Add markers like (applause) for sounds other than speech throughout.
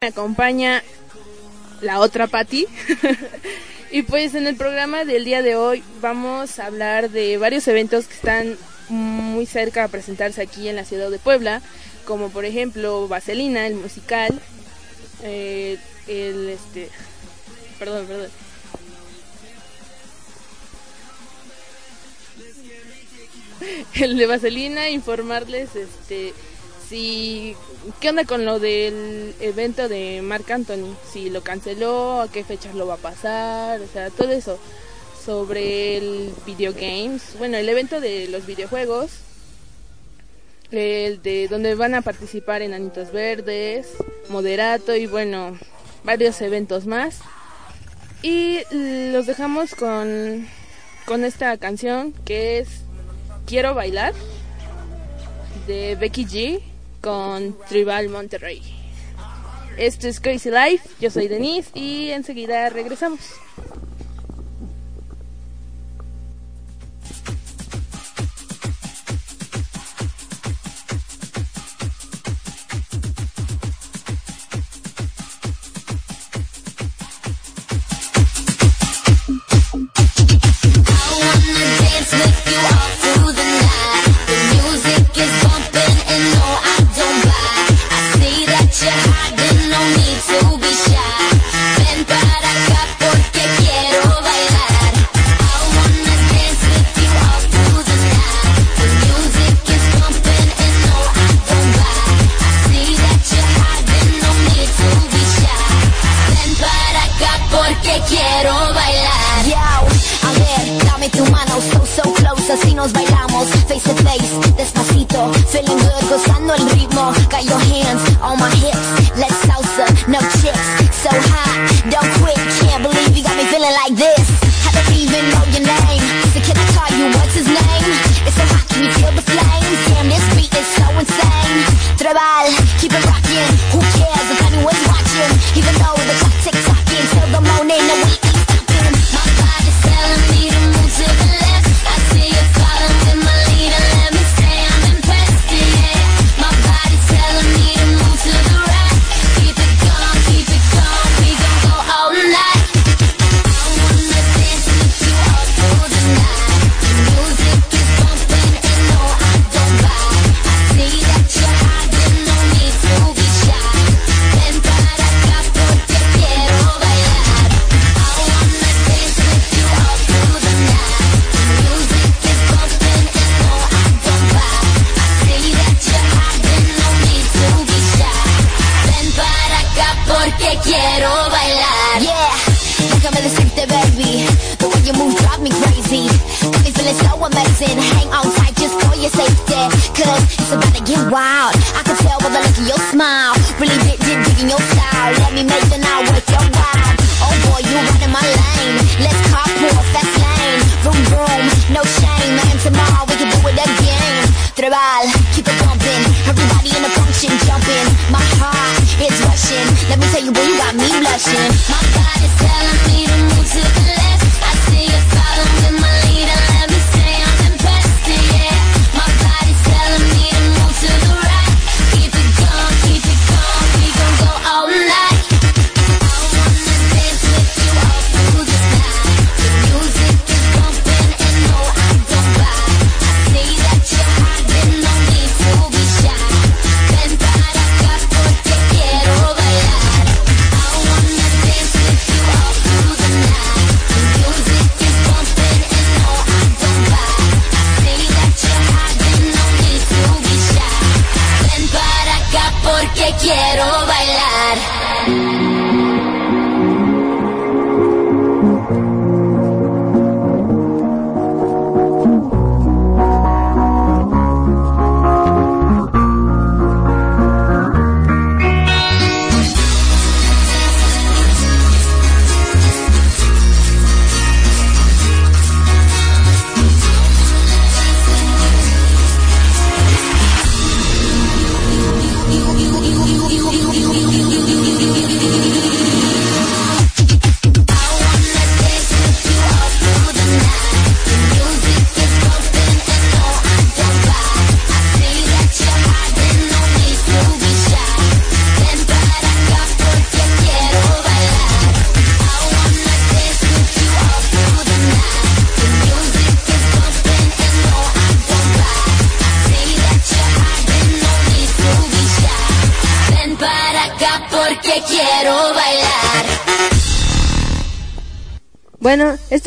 Me acompaña la otra Patti. (laughs) y pues en el programa del día de hoy vamos a hablar de varios eventos que están muy cerca a presentarse aquí en la ciudad de Puebla, como por ejemplo Vaselina, el musical, eh, el este, perdón, perdón. (laughs) El de Vaselina, informarles este si qué onda con lo del evento de Marc Anthony, si lo canceló, a qué fechas lo va a pasar, o sea, todo eso. Sobre el video games, bueno, el evento de los videojuegos, el de donde van a participar en Anitos Verdes, Moderato y bueno, varios eventos más. Y los dejamos con con esta canción que es Quiero bailar de Becky G con Tribal Monterrey. Esto es Crazy Life, yo soy Denise y enseguida regresamos.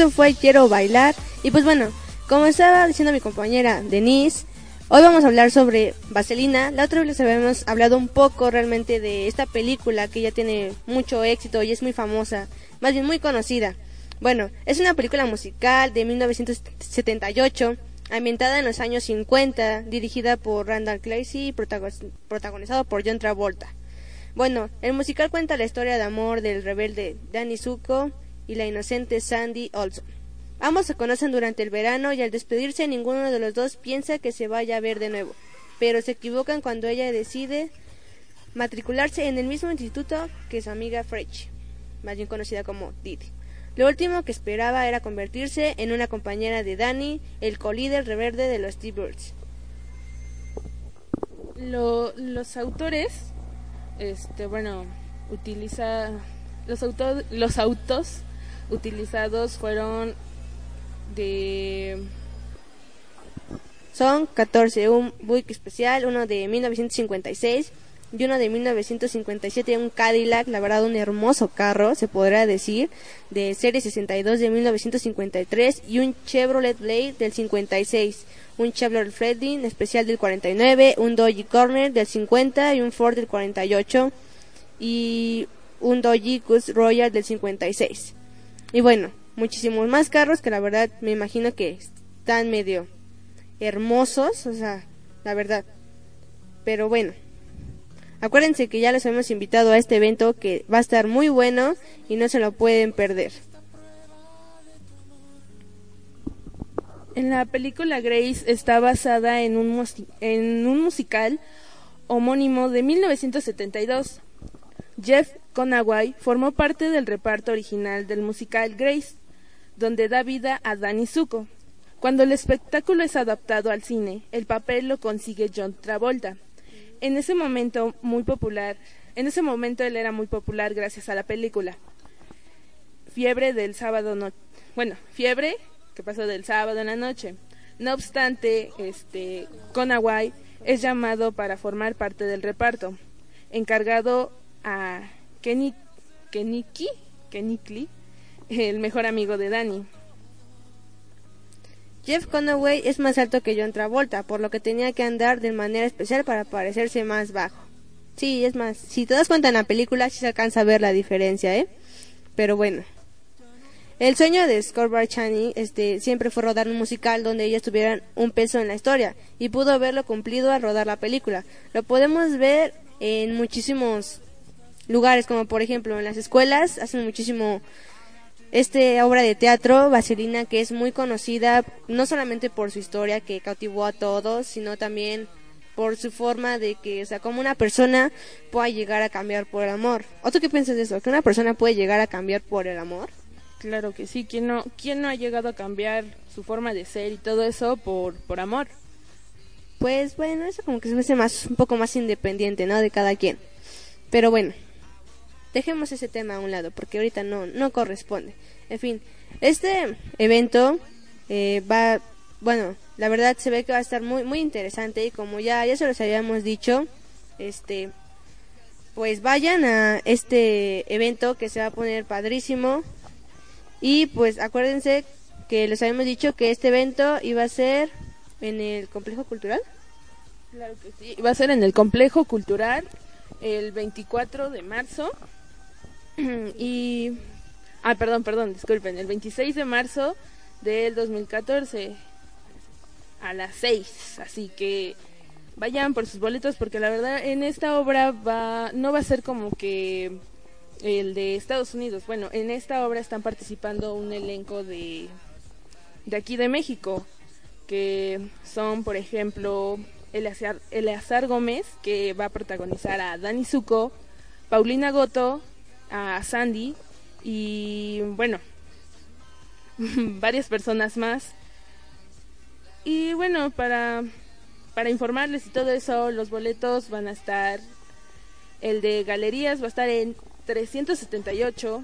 Fue Quiero bailar. Y pues bueno, como estaba diciendo mi compañera Denise, hoy vamos a hablar sobre Vaselina. La otra vez habíamos hablado un poco realmente de esta película que ya tiene mucho éxito y es muy famosa, más bien muy conocida. Bueno, es una película musical de 1978 ambientada en los años 50, dirigida por Randall Clancy y protagonizado por John Travolta. Bueno, el musical cuenta la historia de amor del rebelde Danny Zuko y la inocente Sandy Olson. Ambos se conocen durante el verano y al despedirse ninguno de los dos piensa que se vaya a ver de nuevo, pero se equivocan cuando ella decide matricularse en el mismo instituto que su amiga Fresh, más bien conocida como Didi. Lo último que esperaba era convertirse en una compañera de Danny, el colíder reverde de los T-Birds. los autores, este, bueno, utiliza los, los autos utilizados fueron de son 14, un Buick especial, uno de 1956 y uno de 1957, un Cadillac, la verdad un hermoso carro, se podrá decir, de serie 62 de 1953 y un Chevrolet Blade del 56, un Chevrolet Freddie especial del 49, un Dodge Corner del 50 y un Ford del 48 y un Dodge Cus Royal del 56. Y bueno, muchísimos más carros que la verdad me imagino que están medio hermosos, o sea, la verdad. Pero bueno, Acuérdense que ya les hemos invitado a este evento que va a estar muy bueno y no se lo pueden perder. En la película Grace está basada en un, en un musical homónimo de 1972. Jeff Conaway formó parte del reparto original del musical Grace, donde da vida a Danny Zuko. Cuando el espectáculo es adaptado al cine, el papel lo consigue John Travolta en ese momento muy popular, en ese momento él era muy popular gracias a la película. Fiebre del sábado no, bueno, fiebre que pasó del sábado en la noche. No obstante, este Conaway es llamado para formar parte del reparto, encargado a Kenny, Keniki, Kenikli, el mejor amigo de Danny. Jeff Conaway es más alto que John Travolta, por lo que tenía que andar de manera especial para parecerse más bajo. Sí, es más, si te das cuenta en la película, sí se alcanza a ver la diferencia, ¿eh? Pero bueno. El sueño de Scorbar Channing este, siempre fue rodar un musical donde ellas tuvieran un peso en la historia y pudo verlo cumplido al rodar la película. Lo podemos ver en muchísimos lugares, como por ejemplo en las escuelas, hacen muchísimo esta obra de teatro, Vaselina, que es muy conocida no solamente por su historia que cautivó a todos, sino también por su forma de que, o sea, como una persona pueda llegar a cambiar por el amor. ¿O tú qué piensas de eso? ¿Que una persona puede llegar a cambiar por el amor? Claro que sí. ¿Quién no, quién no ha llegado a cambiar su forma de ser y todo eso por, por amor? Pues bueno, eso como que se me hace más, un poco más independiente, ¿no? De cada quien. Pero bueno, dejemos ese tema a un lado porque ahorita no, no corresponde. En fin, este evento eh, va, bueno, la verdad se ve que va a estar muy, muy interesante y como ya, ya se los habíamos dicho, este, pues vayan a este evento que se va a poner padrísimo y pues acuérdense que les habíamos dicho que este evento iba a ser en el complejo cultural. Claro que sí, va a ser en el complejo cultural el 24 de marzo (clears throat) y... Ah, perdón, perdón, disculpen. El 26 de marzo del 2014 a las 6. Así que vayan por sus boletos porque la verdad en esta obra va no va a ser como que el de Estados Unidos. Bueno, en esta obra están participando un elenco de de aquí de México que son, por ejemplo, Eleazar, Eleazar Gómez que va a protagonizar a Dani Zuko, Paulina Goto, a Sandy y bueno, (laughs) varias personas más. Y bueno, para, para informarles y todo eso, los boletos van a estar, el de galerías va a estar en 378,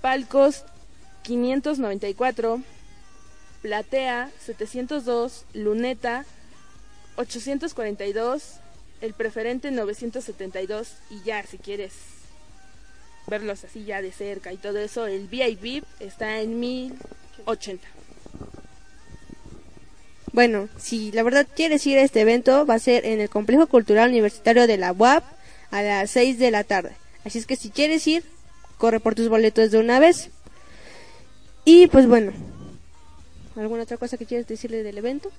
palcos 594, platea 702, luneta 842 el preferente 972 y ya si quieres verlos así ya de cerca y todo eso, el VIP está en 1080. Bueno, si la verdad quieres ir a este evento, va a ser en el Complejo Cultural Universitario de la UAP a las 6 de la tarde. Así es que si quieres ir, corre por tus boletos de una vez. Y pues bueno, ¿alguna otra cosa que quieres decirle del evento?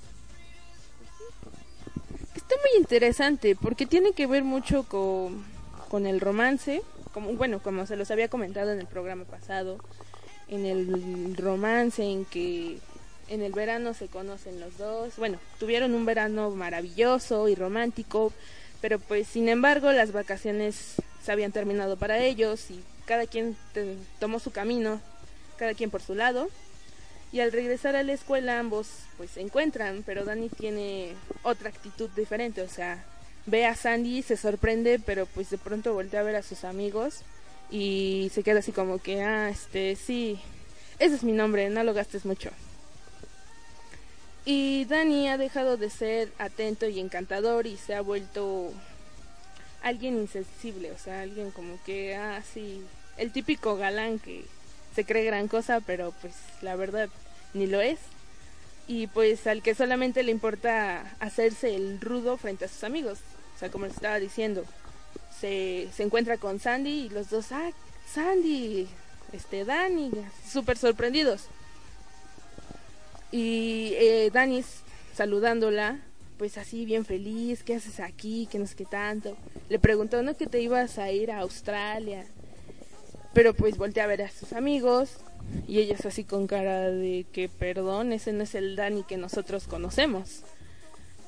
Está muy interesante porque tiene que ver mucho con, con el romance, como bueno, como se los había comentado en el programa pasado, en el romance en que en el verano se conocen los dos. Bueno, tuvieron un verano maravilloso y romántico, pero pues sin embargo las vacaciones se habían terminado para ellos y cada quien tomó su camino, cada quien por su lado. Y al regresar a la escuela ambos pues se encuentran, pero Dani tiene otra actitud diferente, o sea, ve a Sandy, se sorprende, pero pues de pronto voltea a ver a sus amigos y se queda así como que, ah, este, sí, ese es mi nombre, no lo gastes mucho. Y Dani ha dejado de ser atento y encantador y se ha vuelto alguien insensible, o sea, alguien como que, ah, sí, el típico galán que se cree gran cosa, pero pues la verdad ni lo es. Y pues al que solamente le importa hacerse el rudo frente a sus amigos. O sea, como les estaba diciendo, se, se encuentra con Sandy y los dos, ah, Sandy, este, Dani, súper sorprendidos. Y eh, Dani saludándola, pues así bien feliz, ¿qué haces aquí? ¿Qué no sé qué tanto? Le preguntó, ¿no? Que te ibas a ir a Australia. Pero pues volteé a ver a sus amigos y ellos así con cara de que perdón, ese no es el Dani que nosotros conocemos.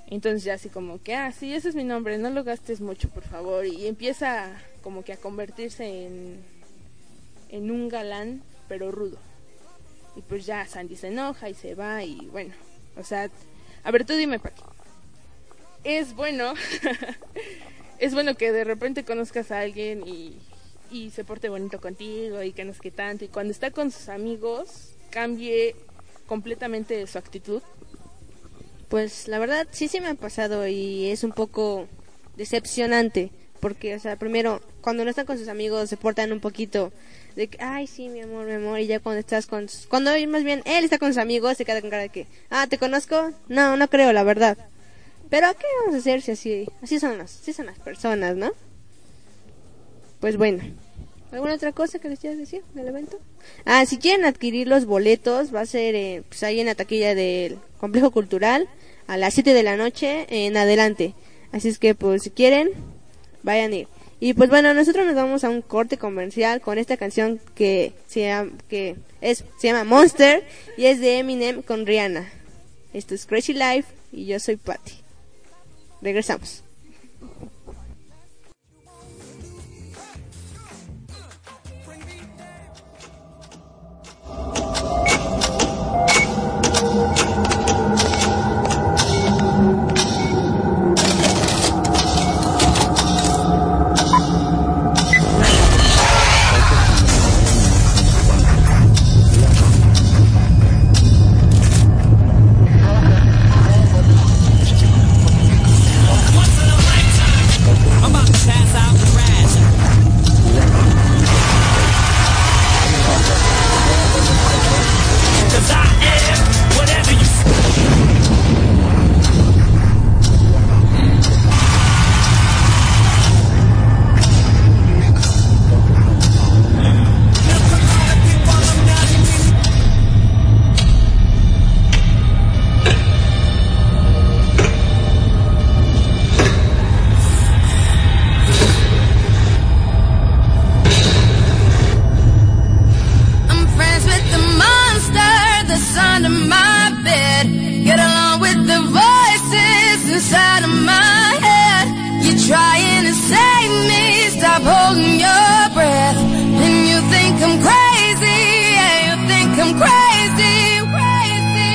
Entonces ya así como que, ah, sí, ese es mi nombre, no lo gastes mucho, por favor. Y empieza como que a convertirse en, en un galán, pero rudo. Y pues ya Sandy se enoja y se va y bueno, o sea, a ver, tú dime. Es bueno, (laughs) es bueno que de repente conozcas a alguien y, y se porte bonito contigo y que no es que tanto. Y cuando está con sus amigos, cambie completamente su actitud. Pues la verdad sí sí me ha pasado y es un poco decepcionante porque, o sea, primero, cuando no están con sus amigos se portan un poquito de que, ay, sí, mi amor, mi amor, y ya cuando estás con, cuando más bien él está con sus amigos se queda con cara de que, ah, ¿te conozco? No, no creo, la verdad. Pero ¿qué vamos a hacer si así, así son las, así son las personas, ¿no? Pues bueno. ¿Alguna otra cosa que les quieras decir del evento? Ah, si quieren adquirir los boletos, va a ser eh, pues ahí en la taquilla del Complejo Cultural a las 7 de la noche en adelante. Así es que, pues, si quieren, vayan a ir. Y pues bueno, nosotros nos vamos a un corte comercial con esta canción que se llama, que es, se llama Monster y es de Eminem con Rihanna. Esto es Crazy Life y yo soy Patty. Regresamos.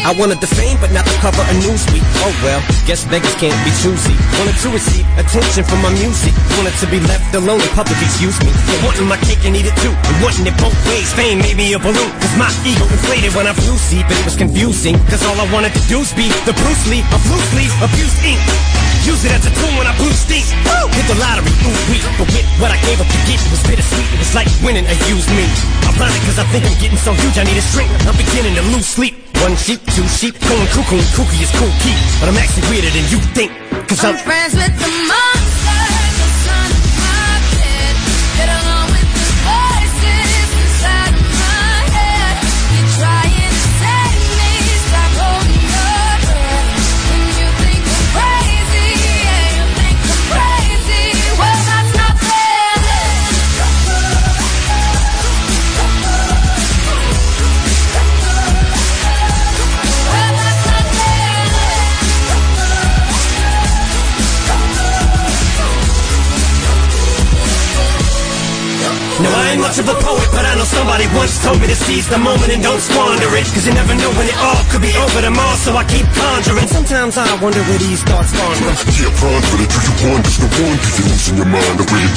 I wanted the fame, but not the cover of Newsweek. Oh well, guess beggars can't be choosy. Wanted to receive attention from my music. Wanted to be left alone in public, excuse me. For wanting my cake and eat it too. And wanting it both ways. Fame made me a balloon. Cause my ego inflated when I flew see, but it was confusing. Cause all I wanted to do was be the Bruce Lee of loose leaf, abuse ink. Use it as a tool when I blew steam. Woo! Hit the lottery, ooh wee. But with what I gave up to get, it was bittersweet. It was like winning a used me. Ironic cause I think I'm getting so huge, I need a shrink. I'm beginning to lose sleep. One sheep, two sheep, going cuckoo kooky is cool key. But I'm actually weirder than you think. Cause I'm, I'm friends with the monster somebody once told me to seize the moment and don't squander it. Cause you never know when it all could be over tomorrow, so I keep conjuring. Sometimes I wonder where these thoughts spawn from. Yeah, ponder it, do you wonder? No wonder you're losing your mind the way it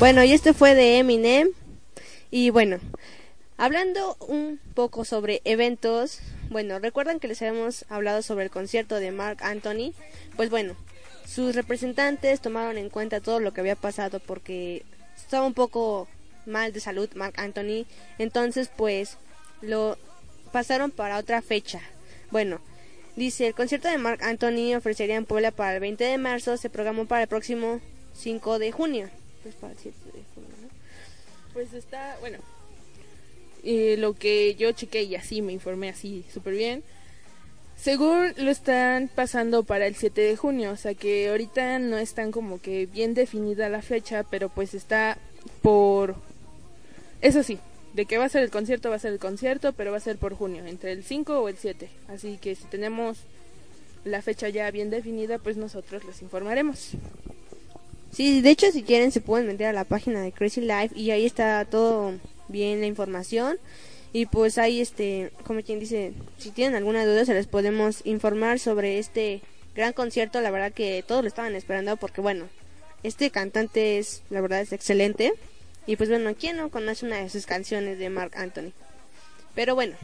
Bueno, y este fue de Eminem. Y bueno, hablando un poco sobre eventos, bueno, recuerdan que les habíamos hablado sobre el concierto de Mark Anthony. Pues bueno, sus representantes tomaron en cuenta todo lo que había pasado porque estaba un poco mal de salud Mark Anthony. Entonces, pues lo pasaron para otra fecha. Bueno, dice, el concierto de Mark Anthony ofrecería en Puebla para el 20 de marzo, se programó para el próximo 5 de junio. Pues para el 7 de junio, ¿no? Pues está, bueno, y lo que yo chequé y así me informé así súper bien. Según lo están pasando para el 7 de junio, o sea que ahorita no están como que bien definida la fecha, pero pues está por... Eso sí, de que va a ser el concierto, va a ser el concierto, pero va a ser por junio, entre el 5 o el 7. Así que si tenemos la fecha ya bien definida, pues nosotros les informaremos. Sí, de hecho si quieren se pueden meter a la página de Crazy Life y ahí está todo bien la información y pues ahí este, como quien dice, si tienen alguna duda se les podemos informar sobre este gran concierto, la verdad que todos lo estaban esperando porque bueno, este cantante es, la verdad es excelente Y pues bueno, ¿quién no conoce una de sus canciones de Mark Anthony? Pero bueno,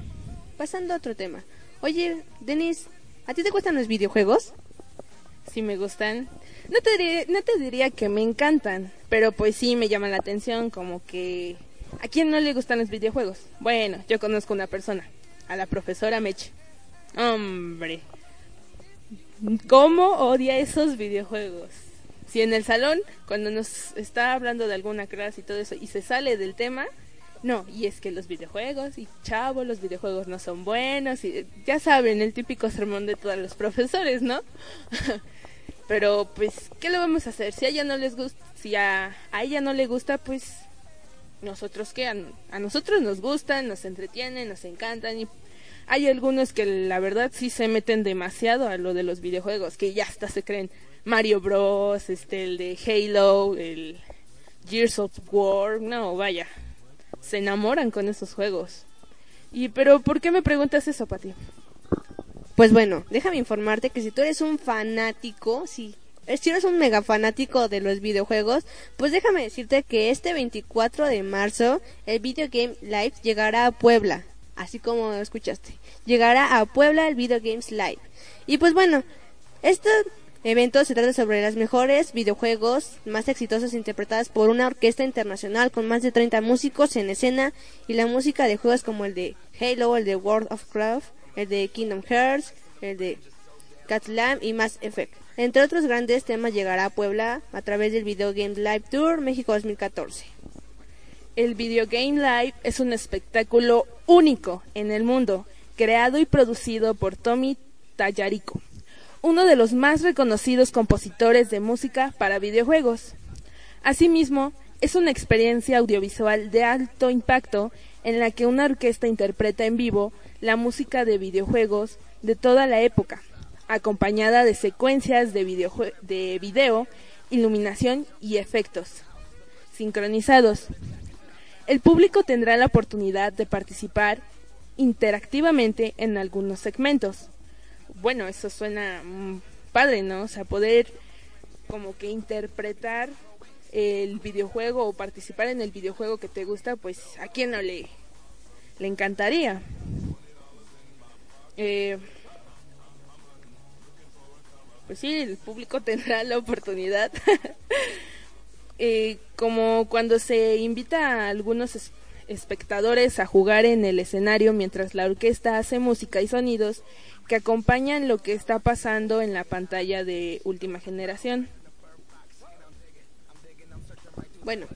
pasando a otro tema. Oye, Denis, ¿a ti te gustan los videojuegos? Sí me gustan. No te, diré- no te diría que me encantan, pero pues sí me llama la atención como que... ¿A quién no le gustan los videojuegos? Bueno, yo conozco una persona, a la profesora Meche. Hombre, ¿cómo odia esos videojuegos? Si en el salón, cuando nos está hablando de alguna clase y todo eso, y se sale del tema, no, y es que los videojuegos, y chavo, los videojuegos no son buenos, y ya saben, el típico sermón de todos los profesores, ¿no? (laughs) Pero pues, ¿qué le vamos a hacer? Si a ella no les gusta, si a, a ella no le gusta, pues nosotros qué, a, a nosotros nos gustan, nos entretienen, nos encantan y hay algunos que la verdad sí se meten demasiado a lo de los videojuegos, que ya hasta se creen Mario Bros, este el de Halo, el Gears of War, no, vaya. Se enamoran con esos juegos. Y pero ¿por qué me preguntas eso, Pati? Pues bueno, déjame informarte que si tú eres un fanático, si, eh, si eres un mega fanático de los videojuegos, pues déjame decirte que este 24 de marzo el Video Game Live llegará a Puebla, así como escuchaste. Llegará a Puebla el Video Games Live. Y pues bueno, este evento se trata sobre las mejores videojuegos más exitosos interpretadas por una orquesta internacional con más de 30 músicos en escena y la música de juegos como el de Halo, el de World of Craft, el de Kingdom Hearts, el de Catlam y Mass Effect. Entre otros grandes temas llegará a Puebla a través del Video Game Live Tour México 2014. El Video Game Live es un espectáculo único en el mundo, creado y producido por Tommy Tallarico, uno de los más reconocidos compositores de música para videojuegos. Asimismo, es una experiencia audiovisual de alto impacto en la que una orquesta interpreta en vivo la música de videojuegos de toda la época, acompañada de secuencias de, de video, iluminación y efectos sincronizados. El público tendrá la oportunidad de participar interactivamente en algunos segmentos. Bueno, eso suena mm, padre, ¿no? O sea, poder como que interpretar el videojuego o participar en el videojuego que te gusta, pues a quién no le, le encantaría. Eh, pues sí, el público (laughs) tendrá la oportunidad. (laughs) Eh, como cuando se invita a algunos es- espectadores a jugar en el escenario mientras la orquesta hace música y sonidos que acompañan lo que está pasando en la pantalla de última generación. Bueno,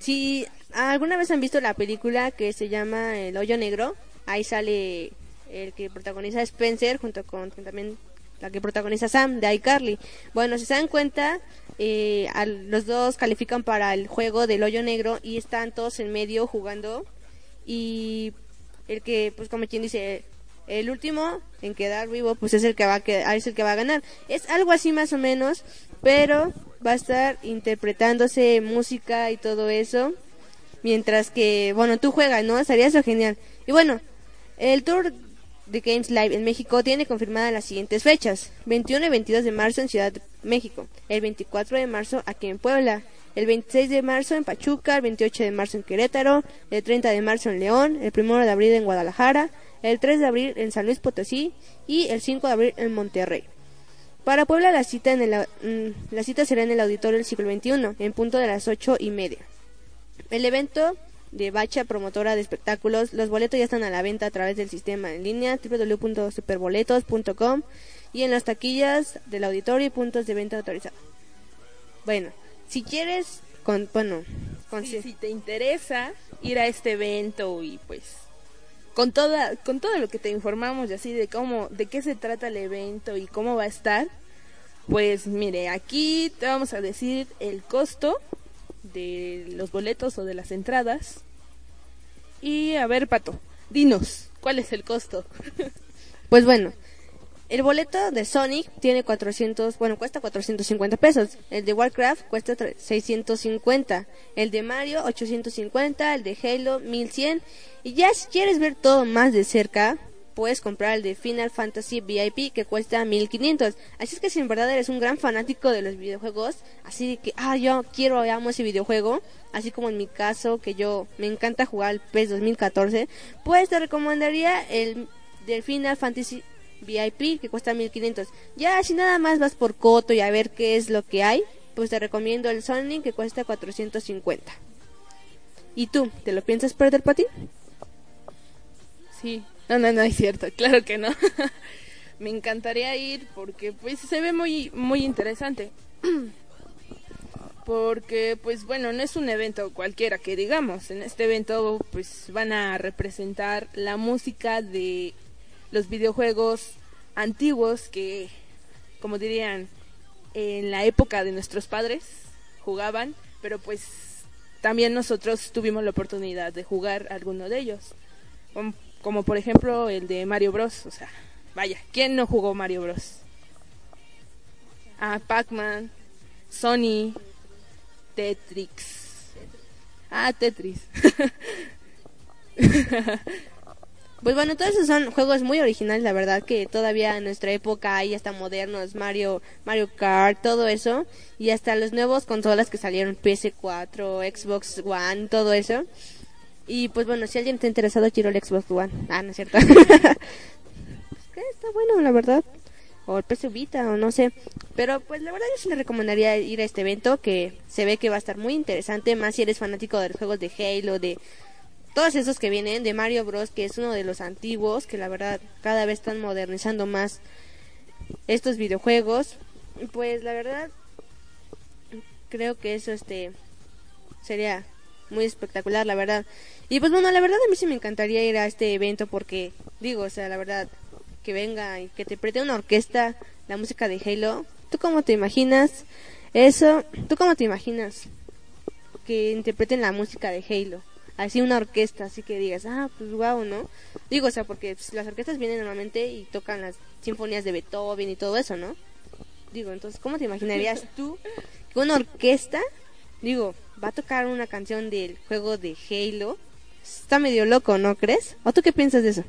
si alguna vez han visto la película que se llama El hoyo negro, ahí sale el que protagoniza Spencer junto con también la que protagoniza Sam de iCarly. Bueno, si se dan cuenta, eh, los dos califican para el juego del hoyo negro y están todos en medio jugando y el que, pues como quien dice, el último en quedar vivo, pues es el que va a es el que va a ganar. Es algo así más o menos, pero va a estar interpretándose música y todo eso, mientras que, bueno, tú juegas, ¿no? Estaría eso genial. Y bueno, el tour de Games Live en México tiene confirmadas las siguientes fechas: 21 y 22 de marzo en Ciudad de México, el 24 de marzo aquí en Puebla, el 26 de marzo en Pachuca, el 28 de marzo en Querétaro, el 30 de marzo en León, el 1 de abril en Guadalajara, el 3 de abril en San Luis Potosí y el 5 de abril en Monterrey. Para Puebla la cita, en el, mm, la cita será en el auditorio del siglo XXI, en punto de las ocho y media. El evento de Bacha Promotora de Espectáculos, los boletos ya están a la venta a través del sistema en línea www.superboletos.com y en las taquillas del auditorio y puntos de venta autorizados. Bueno, si quieres, con, bueno, con, si te interesa ir a este evento y pues con toda con todo lo que te informamos y así de cómo de qué se trata el evento y cómo va a estar, pues mire, aquí te vamos a decir el costo de los boletos o de las entradas. Y a ver, Pato, dinos, ¿cuál es el costo? (laughs) Pues bueno, el boleto de Sonic tiene 400, bueno, cuesta 450 pesos. El de Warcraft cuesta tre- 650. El de Mario 850. El de Halo 1100. Y ya si quieres ver todo más de cerca, puedes comprar el de Final Fantasy VIP que cuesta 1500. Así es que si en verdad eres un gran fanático de los videojuegos, así que, ah, yo quiero, amo ese videojuego, así como en mi caso que yo me encanta jugar el PES 2014, pues te recomendaría el del Final Fantasy VIP que cuesta 1500. Ya si nada más vas por coto y a ver qué es lo que hay, pues te recomiendo el Sonic que cuesta 450. ¿Y tú, te lo piensas perder para ti? Sí. No, no, no es cierto. (laughs) Claro que no. (laughs) Me encantaría ir porque pues se ve muy muy interesante. (clears throat) porque pues bueno, no es un evento cualquiera que digamos. En este evento pues van a representar la música de los videojuegos antiguos que como dirían en la época de nuestros padres jugaban, pero pues también nosotros tuvimos la oportunidad de jugar alguno de ellos. Como, por ejemplo el de Mario Bros. O sea, vaya, ¿quién no jugó Mario Bros? Ah, Pac-Man, Sony, Tetrix. Ah, Tetris. (laughs) Pues bueno, todos esos son juegos muy originales, la verdad, que todavía en nuestra época hay hasta modernos, Mario, Mario Kart, todo eso, y hasta los nuevos consolas que salieron, PS4, Xbox One, todo eso. Y pues bueno, si alguien está interesado, quiero el Xbox One. Ah, no es cierto. (laughs) Está bueno, la verdad. O el PS Vita, o no sé. Pero pues la verdad yo sí le recomendaría ir a este evento, que se ve que va a estar muy interesante, más si eres fanático de los juegos de Halo, de todos esos que vienen de Mario Bros, que es uno de los antiguos, que la verdad cada vez están modernizando más estos videojuegos. Pues la verdad creo que eso este sería muy espectacular, la verdad. Y pues bueno, la verdad a mí sí me encantaría ir a este evento porque digo, o sea, la verdad que venga y que te preste una orquesta la música de Halo. ¿Tú cómo te imaginas eso? ¿Tú cómo te imaginas que interpreten la música de Halo? Así una orquesta, así que digas, ah, pues wow, ¿no? Digo, o sea, porque pues, las orquestas vienen normalmente y tocan las sinfonías de Beethoven y todo eso, ¿no? Digo, entonces, ¿cómo te imaginarías tú que una orquesta, digo, va a tocar una canción del juego de Halo? Está medio loco, ¿no crees? ¿O tú qué piensas de eso?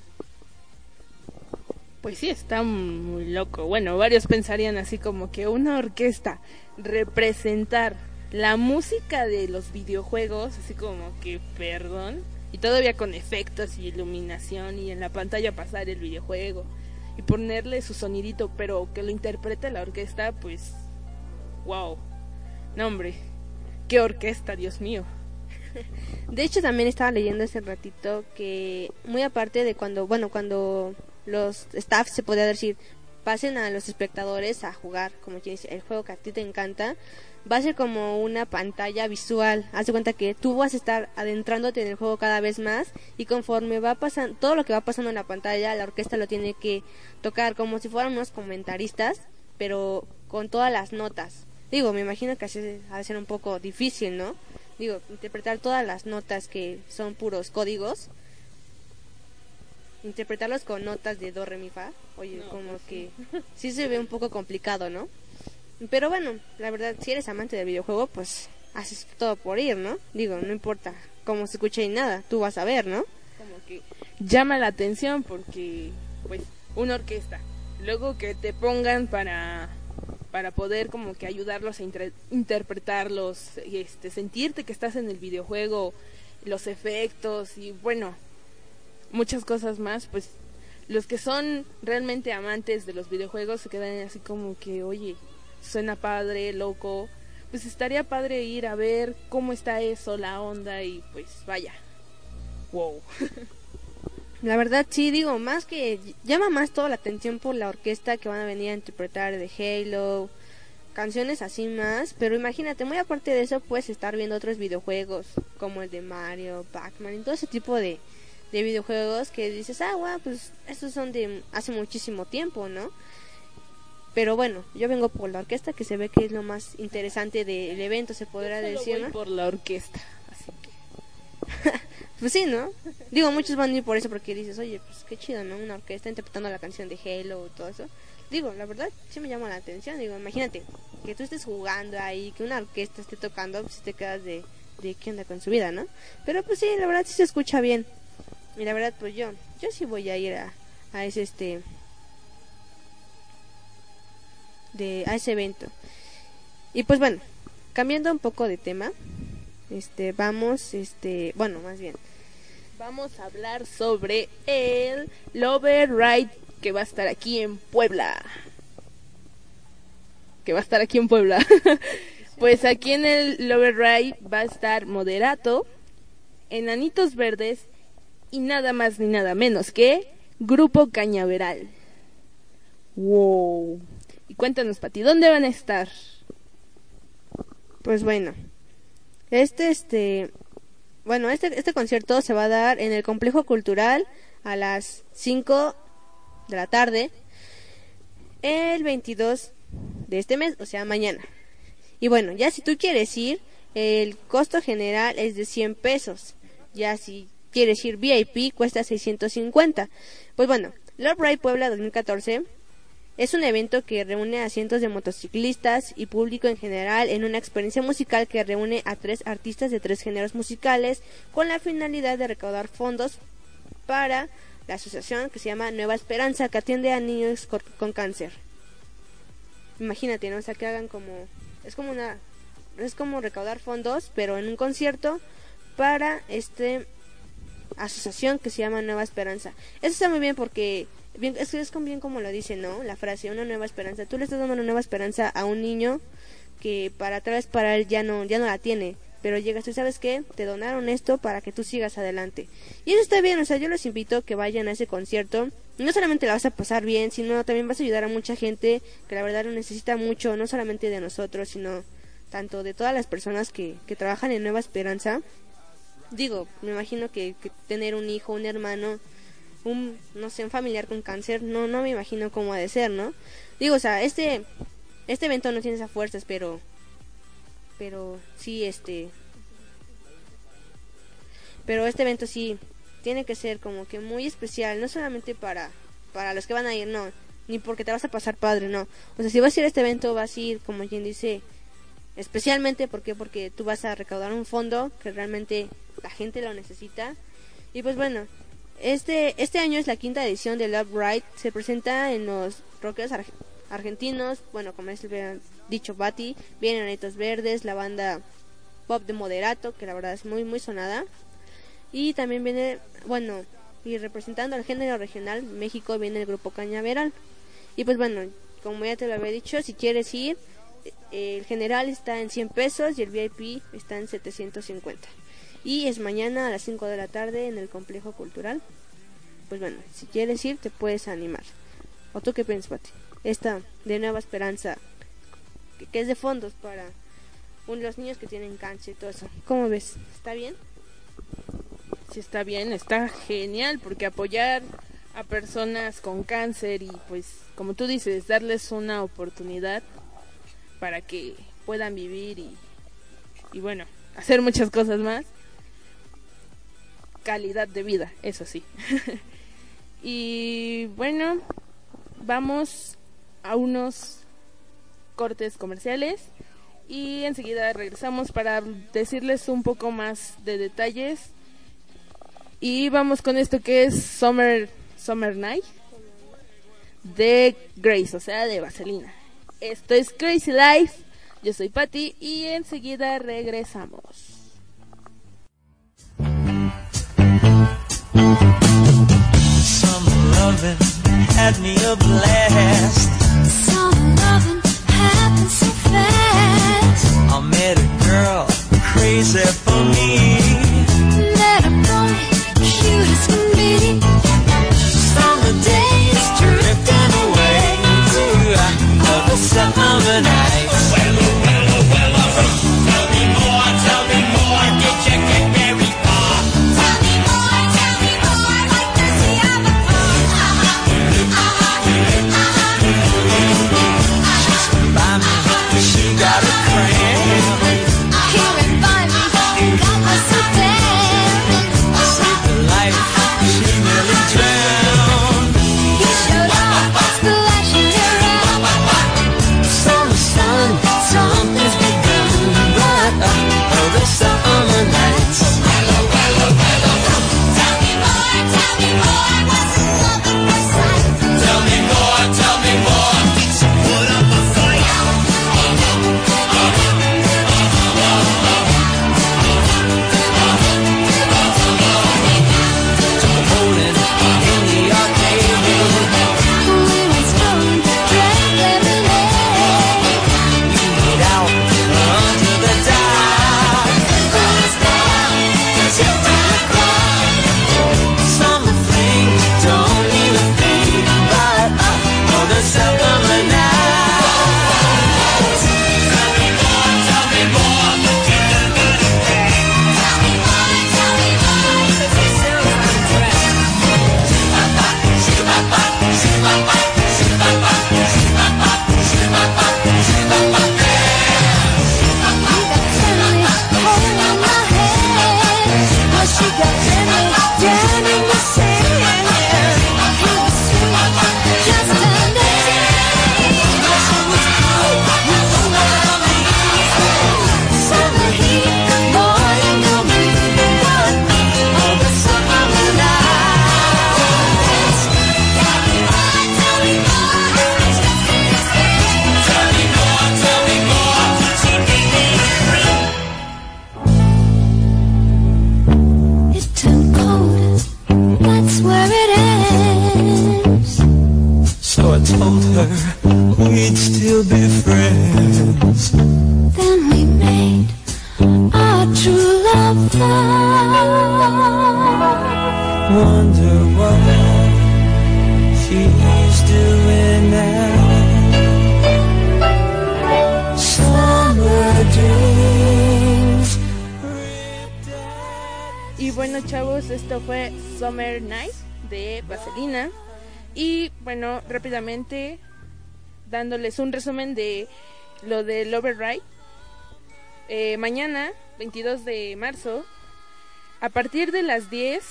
Pues sí, está muy loco. Bueno, varios pensarían así como que una orquesta representar la música de los videojuegos, así como que, perdón, y todavía con efectos y iluminación y en la pantalla pasar el videojuego y ponerle su sonidito, pero que lo interprete la orquesta, pues, wow, no hombre, qué orquesta, Dios mío. (laughs) De hecho, también estaba leyendo ese ratito que, muy aparte de cuando, bueno, cuando los staff se podía decir, pasen a los espectadores a jugar, como quien dice, el juego que a ti te encanta, va a ser como una pantalla visual. Haz de cuenta que tú vas a estar adentrándote en el juego cada vez más y conforme va pasando, todo lo que va pasando en la pantalla, la orquesta lo tiene que tocar como si fueran unos comentaristas, pero con todas las notas. Digo, me imagino que así ha de ser un poco difícil, ¿no? Digo, interpretar todas las notas que son puros códigos. Interpretarlos con notas de do, re, mi, fa. Oye, como pues que sí se ve un poco complicado, ¿no? Pero bueno, la verdad, si eres amante del videojuego, pues haces todo por ir, ¿no? Digo, no importa cómo se escuche ni nada, tú vas a ver, ¿no? Como que llama la atención porque, pues, una orquesta. Luego que te pongan para para poder como que ayudarlos a interpretarlos y este sentirte que estás en el videojuego los efectos y bueno muchas cosas más pues los que son realmente amantes de los videojuegos se quedan así como que oye suena padre, loco, pues estaría padre ir a ver cómo está eso, la onda y pues vaya. Wow. (laughs) La verdad sí, digo, más que llama más toda la atención por la orquesta que van a venir a interpretar de Halo, canciones así más, pero imagínate, muy aparte de eso puedes estar viendo otros videojuegos como el de Mario, Pac-Man y todo ese tipo de, de videojuegos que dices, ah, wow, pues estos son de hace muchísimo tiempo, ¿no? Pero bueno, yo vengo por la orquesta, que se ve que es lo más interesante del evento, se podrá decir, voy ¿no? por la orquesta, así que... (laughs) pues sí, ¿no? Digo, muchos van a ir por eso porque dices, oye, pues qué chido, ¿no? Una orquesta interpretando la canción de Halo y todo eso. Digo, la verdad, sí me llama la atención. Digo, imagínate que tú estés jugando ahí, que una orquesta esté tocando, pues te quedas de, de qué onda con su vida, ¿no? Pero pues sí, la verdad sí se escucha bien. Y la verdad, pues yo, yo sí voy a ir a, a ese este de a ese evento. Y pues bueno, cambiando un poco de tema, este vamos este, bueno, más bien Vamos a hablar sobre el Lover Ride que va a estar aquí en Puebla. Que va a estar aquí en Puebla. (laughs) pues aquí en el Lover Ride va a estar Moderato, Enanitos Verdes y nada más ni nada menos que Grupo Cañaveral. Wow. Y cuéntanos, Pati, ¿dónde van a estar? Pues bueno, este, este, bueno, este, este concierto se va a dar en el complejo cultural a las 5 de la tarde, el 22 de este mes, o sea, mañana. Y bueno, ya si tú quieres ir, el costo general es de 100 pesos. Ya si quieres ir VIP, cuesta 650. Pues bueno, Love Ride Puebla 2014 es un evento que reúne a cientos de motociclistas y público en general en una experiencia musical que reúne a tres artistas de tres géneros musicales con la finalidad de recaudar fondos para la asociación que se llama Nueva Esperanza que atiende a niños con, cáncer. Imagínate, ¿no? O sea, que hagan como es como una es como recaudar fondos, pero en un concierto para este asociación que se llama Nueva Esperanza. Eso está muy bien porque bien, es, es bien como lo dice, ¿no? La frase, una nueva esperanza. Tú le estás dando una nueva esperanza a un niño que para atrás para él ya no, ya no la tiene. Pero llegas tú, ¿sabes qué? Te donaron esto para que tú sigas adelante. Y eso está bien, o sea, yo los invito a que vayan a ese concierto. No solamente la vas a pasar bien, sino también vas a ayudar a mucha gente que la verdad lo necesita mucho, no solamente de nosotros, sino tanto de todas las personas que, que trabajan en Nueva Esperanza. Digo, me imagino que, que tener un hijo, un hermano, un, no sé, un familiar con cáncer, no, no me imagino cómo ha de ser, ¿no? Digo, o sea, este, este evento no tiene esas fuerzas, pero, pero sí, este, pero este evento sí tiene que ser como que muy especial, no solamente para, para los que van a ir, no, ni porque te vas a pasar padre, no. O sea, si vas a ir a este evento, vas a ir, como quien dice, especialmente, ¿por qué? Porque tú vas a recaudar un fondo que realmente la gente lo necesita. Y pues bueno, este, este año es la quinta edición de Love Ride. Se presenta en los rockeros argentinos. Bueno, como es dicho Bati, vienen Anitos Verdes, la banda pop de Moderato, que la verdad es muy, muy sonada. Y también viene, bueno, y representando al género regional, México viene el grupo Cañaveral. Y pues bueno, como ya te lo había dicho, si quieres ir, el general está en 100 pesos y el VIP está en 750. Y es mañana a las 5 de la tarde en el complejo cultural. Pues bueno, si quieres ir, te puedes animar. ¿O tú qué piensas, Pati? Esta de Nueva Esperanza, que, es de fondos para los niños que tienen cáncer y todo eso. ¿Cómo ves? ¿Está bien? Sí, está bien, está genial, porque apoyar a personas con cáncer y pues, como tú dices, darles una oportunidad para que puedan vivir y, y bueno, hacer muchas cosas más calidad de vida, eso sí. (laughs) y bueno, vamos a unos cortes comerciales y enseguida regresamos para decirles un poco más de detalles. Y vamos con esto que es Summer Summer Night de Grace, o sea, de Vaselina. Esto es Crazy Life. Yo soy Patty y enseguida regresamos. Loving had me a blast. Some loving happened so fast. I met a girl crazy for me. Met a boy cute as can be. Summer rápidamente dándoles un resumen de lo del Override. Eh, mañana, 22 de marzo, a partir de las 10,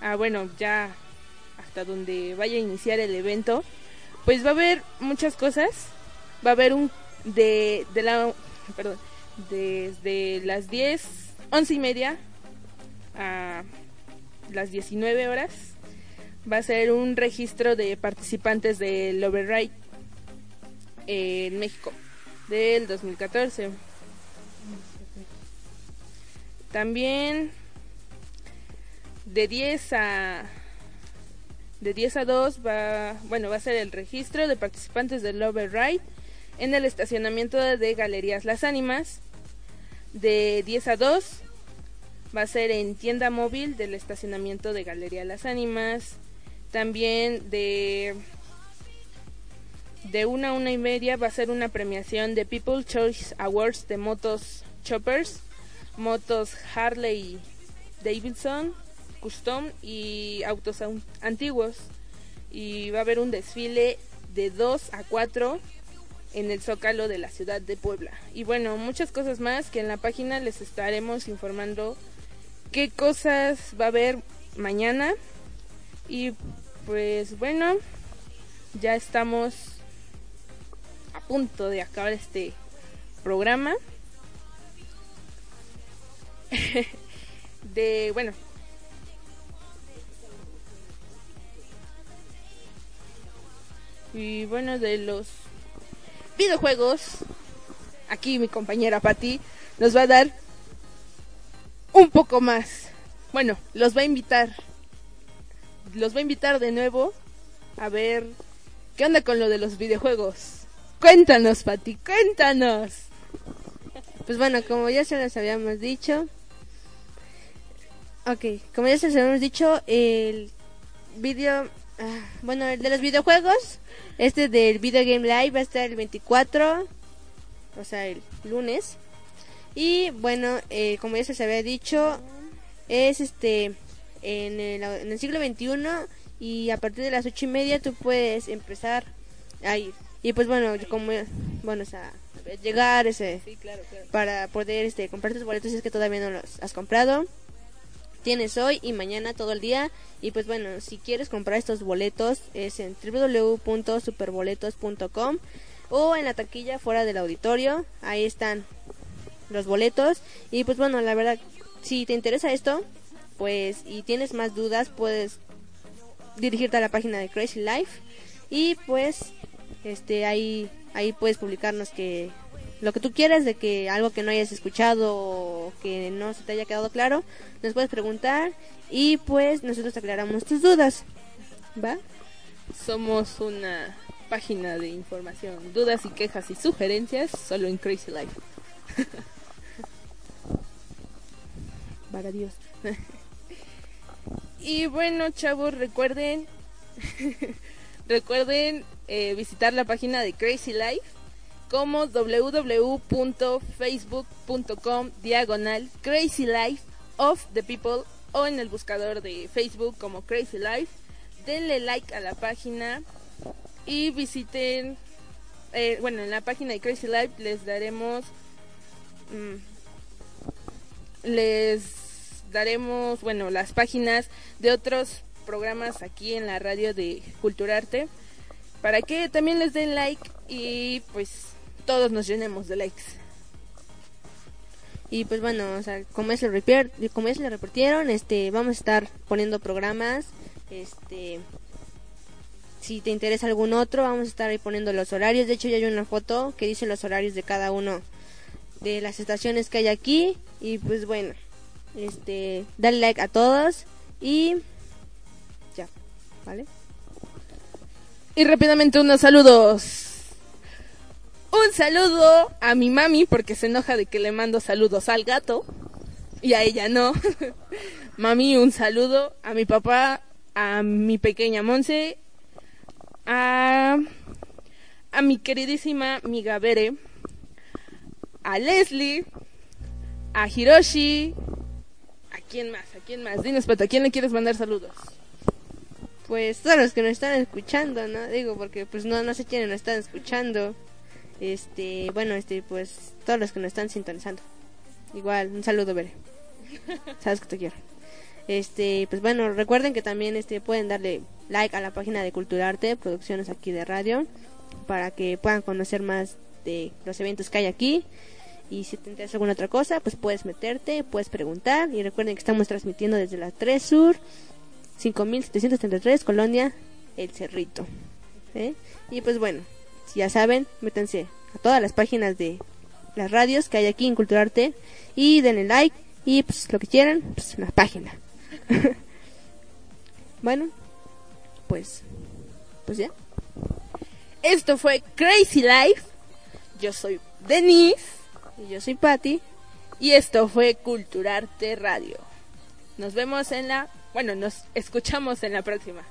ah, bueno, ya hasta donde vaya a iniciar el evento, pues va a haber muchas cosas. Va a haber un de, de la, perdón, desde las 10, 11 y media a las 19 horas va a ser un registro de participantes del Override en México del 2014. También de 10 a de 10 a 2 va, bueno, va a ser el registro de participantes del Override en el estacionamiento de Galerías Las Ánimas. De 10 a 2 va a ser en tienda móvil del estacionamiento de Galería Las Ánimas. También de de una a una y media va a ser una premiación de People Choice Awards de motos choppers, motos Harley Davidson, custom y autos an- antiguos. Y va a haber un desfile de 2 a 4 en el Zócalo de la ciudad de Puebla. Y bueno, muchas cosas más que en la página les estaremos informando qué cosas va a haber mañana. Y pues bueno, ya estamos a punto de acabar este programa. (laughs) de bueno. Y bueno, de los videojuegos, aquí mi compañera Patti nos va a dar un poco más. Bueno, los va a invitar. Los va a invitar de nuevo a ver qué onda con lo de los videojuegos. Cuéntanos, Pati, cuéntanos. Pues bueno, como ya se les habíamos dicho. Ok, como ya se les habíamos dicho, el video. ah, bueno, el de los videojuegos. Este del Video Game Live va a estar el 24. O sea, el lunes. Y bueno, eh, como ya se les había dicho, es este. En el, en el siglo XXI. Y a partir de las ocho y media tú puedes empezar a ir. Y pues bueno, como. Bueno, o sea, llegar ese Sí, claro, claro. para poder este, comprar tus boletos si es que todavía no los has comprado. Tienes hoy y mañana todo el día. Y pues bueno, si quieres comprar estos boletos es en www.superboletos.com o en la taquilla fuera del auditorio. Ahí están los boletos. Y pues bueno, la verdad, si te interesa esto, pues y tienes más dudas, puedes dirigirte a la página de Crazy Life y pues este ahí ahí puedes publicarnos que lo que tú quieras de que algo que no hayas escuchado o que no se te haya quedado claro nos puedes preguntar y pues nosotros aclaramos tus dudas va Somos una página de información, dudas y quejas y sugerencias solo en Crazy Life. (laughs) Para Dios. (laughs) y bueno, chavos, recuerden (laughs) recuerden eh, visitar la página de Crazy Life como www.facebook.com diagonal Crazy Life of the People o en el buscador de Facebook como Crazy Life. Denle like a la página y visiten, eh, bueno, en la página de Crazy Life les daremos, mm, les daremos, bueno, las páginas de otros programas aquí en la radio de Culturarte para que también les den like y pues todos nos llenemos de likes. y pues bueno o sea como es repier- como repartieron este vamos a estar poniendo programas este si te interesa algún otro vamos a estar ahí poniendo los horarios. De hecho ya hay una foto que dice los horarios de cada uno de las estaciones que hay aquí. Y pues bueno este dale like a todos y ya vale Y rápidamente unos saludos. Un saludo a mi mami porque se enoja de que le mando saludos al gato y a ella no. (laughs) mami, un saludo a mi papá, a mi pequeña Monse, a, a mi queridísima amiga Bere, a Leslie, a Hiroshi, ¿a quién más? ¿A quién más? Dinos, Pato, ¿a quién le quieres mandar saludos? Pues todos los que nos están escuchando, ¿no? Digo, porque pues no, no sé quiénes nos están escuchando. Este, bueno, este, pues todos los que nos están sintonizando. Igual, un saludo, Bere. (laughs) Sabes que te quiero. Este, pues bueno, recuerden que también este pueden darle like a la página de Culturarte, producciones aquí de radio, para que puedan conocer más de los eventos que hay aquí. Y si te interesa alguna otra cosa, pues puedes meterte, puedes preguntar. Y recuerden que estamos transmitiendo desde la 3 Sur, 5733, Colonia El Cerrito. ¿eh? Y pues bueno, si ya saben, métanse a todas las páginas de las radios que hay aquí en Culturarte y denle like y pues lo que quieran, pues en la página. (laughs) bueno, pues, pues ya. Esto fue Crazy Life. Yo soy Denise Y yo soy Patty. y esto fue Culturarte Radio. Nos vemos en la, bueno, nos escuchamos en la próxima.